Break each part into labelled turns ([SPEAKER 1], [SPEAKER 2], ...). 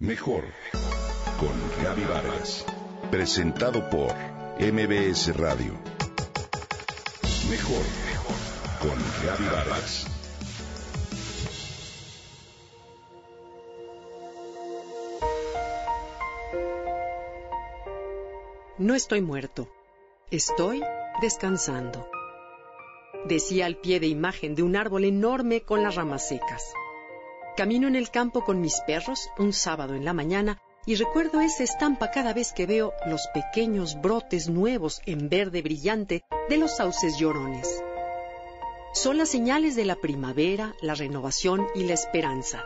[SPEAKER 1] Mejor con Gaby Vargas. Presentado por MBS Radio. Mejor con Gaby Vargas.
[SPEAKER 2] No estoy muerto, estoy descansando. Decía al pie de imagen de un árbol enorme con las ramas secas. Camino en el campo con mis perros un sábado en la mañana y recuerdo esa estampa cada vez que veo los pequeños brotes nuevos en verde brillante de los sauces llorones. Son las señales de la primavera, la renovación y la esperanza.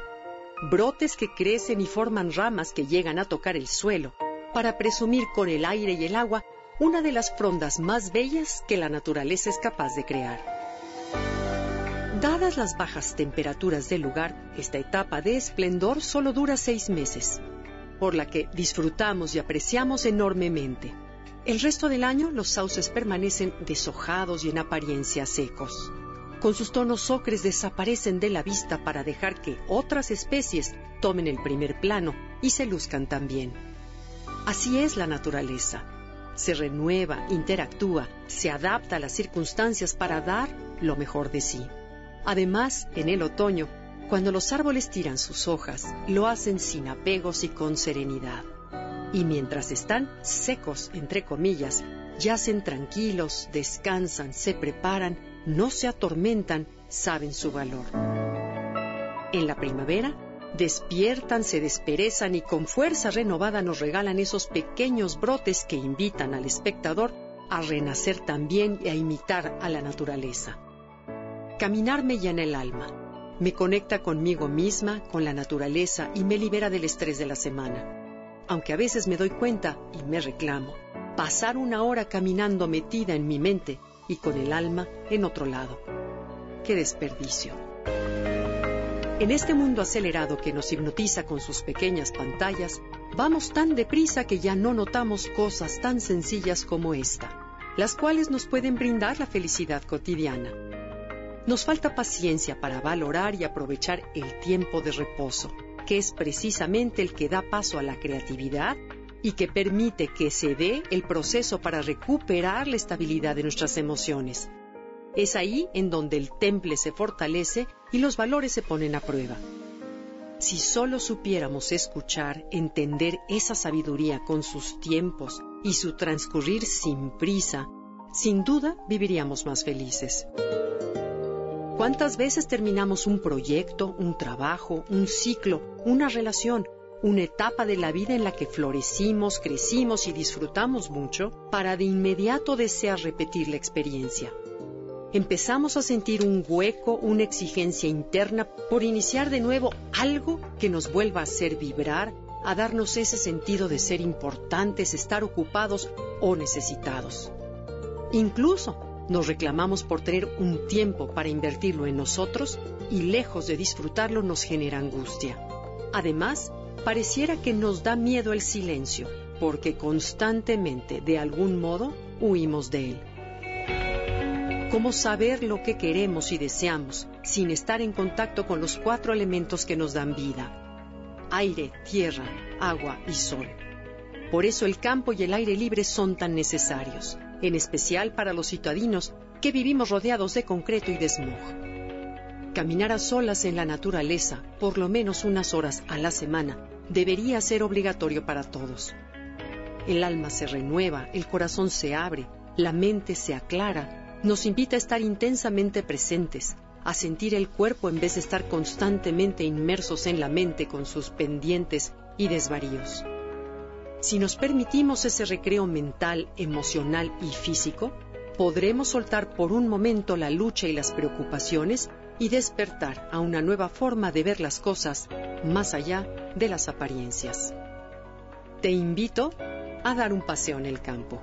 [SPEAKER 2] Brotes que crecen y forman ramas que llegan a tocar el suelo para presumir con el aire y el agua una de las frondas más bellas que la naturaleza es capaz de crear. Dadas las bajas temperaturas del lugar, esta etapa de esplendor solo dura seis meses, por la que disfrutamos y apreciamos enormemente. El resto del año los sauces permanecen deshojados y en apariencia secos. Con sus tonos ocres desaparecen de la vista para dejar que otras especies tomen el primer plano y se luzcan también. Así es la naturaleza. Se renueva, interactúa, se adapta a las circunstancias para dar lo mejor de sí. Además, en el otoño, cuando los árboles tiran sus hojas, lo hacen sin apegos y con serenidad. Y mientras están secos, entre comillas, yacen tranquilos, descansan, se preparan, no se atormentan, saben su valor. En la primavera, despiertan, se desperezan y con fuerza renovada nos regalan esos pequeños brotes que invitan al espectador a renacer también y a imitar a la naturaleza. Caminar me llena el alma, me conecta conmigo misma, con la naturaleza y me libera del estrés de la semana. Aunque a veces me doy cuenta y me reclamo, pasar una hora caminando metida en mi mente y con el alma en otro lado. ¡Qué desperdicio! En este mundo acelerado que nos hipnotiza con sus pequeñas pantallas, vamos tan deprisa que ya no notamos cosas tan sencillas como esta, las cuales nos pueden brindar la felicidad cotidiana. Nos falta paciencia para valorar y aprovechar el tiempo de reposo, que es precisamente el que da paso a la creatividad y que permite que se dé el proceso para recuperar la estabilidad de nuestras emociones. Es ahí en donde el temple se fortalece y los valores se ponen a prueba. Si solo supiéramos escuchar, entender esa sabiduría con sus tiempos y su transcurrir sin prisa, sin duda viviríamos más felices. ¿Cuántas veces terminamos un proyecto, un trabajo, un ciclo, una relación, una etapa de la vida en la que florecimos, crecimos y disfrutamos mucho para de inmediato desear repetir la experiencia? Empezamos a sentir un hueco, una exigencia interna por iniciar de nuevo algo que nos vuelva a hacer vibrar, a darnos ese sentido de ser importantes, estar ocupados o necesitados. Incluso nos reclamamos por tener un tiempo para invertirlo en nosotros y lejos de disfrutarlo nos genera angustia. Además, pareciera que nos da miedo el silencio, porque constantemente, de algún modo, huimos de él. ¿Cómo saber lo que queremos y deseamos sin estar en contacto con los cuatro elementos que nos dan vida? Aire, tierra, agua y sol. Por eso el campo y el aire libre son tan necesarios en especial para los citadinos que vivimos rodeados de concreto y de smog. Caminar a solas en la naturaleza, por lo menos unas horas a la semana, debería ser obligatorio para todos. El alma se renueva, el corazón se abre, la mente se aclara, nos invita a estar intensamente presentes, a sentir el cuerpo en vez de estar constantemente inmersos en la mente con sus pendientes y desvaríos. Si nos permitimos ese recreo mental, emocional y físico, podremos soltar por un momento la lucha y las preocupaciones y despertar a una nueva forma de ver las cosas más allá de las apariencias. Te invito a dar un paseo en el campo.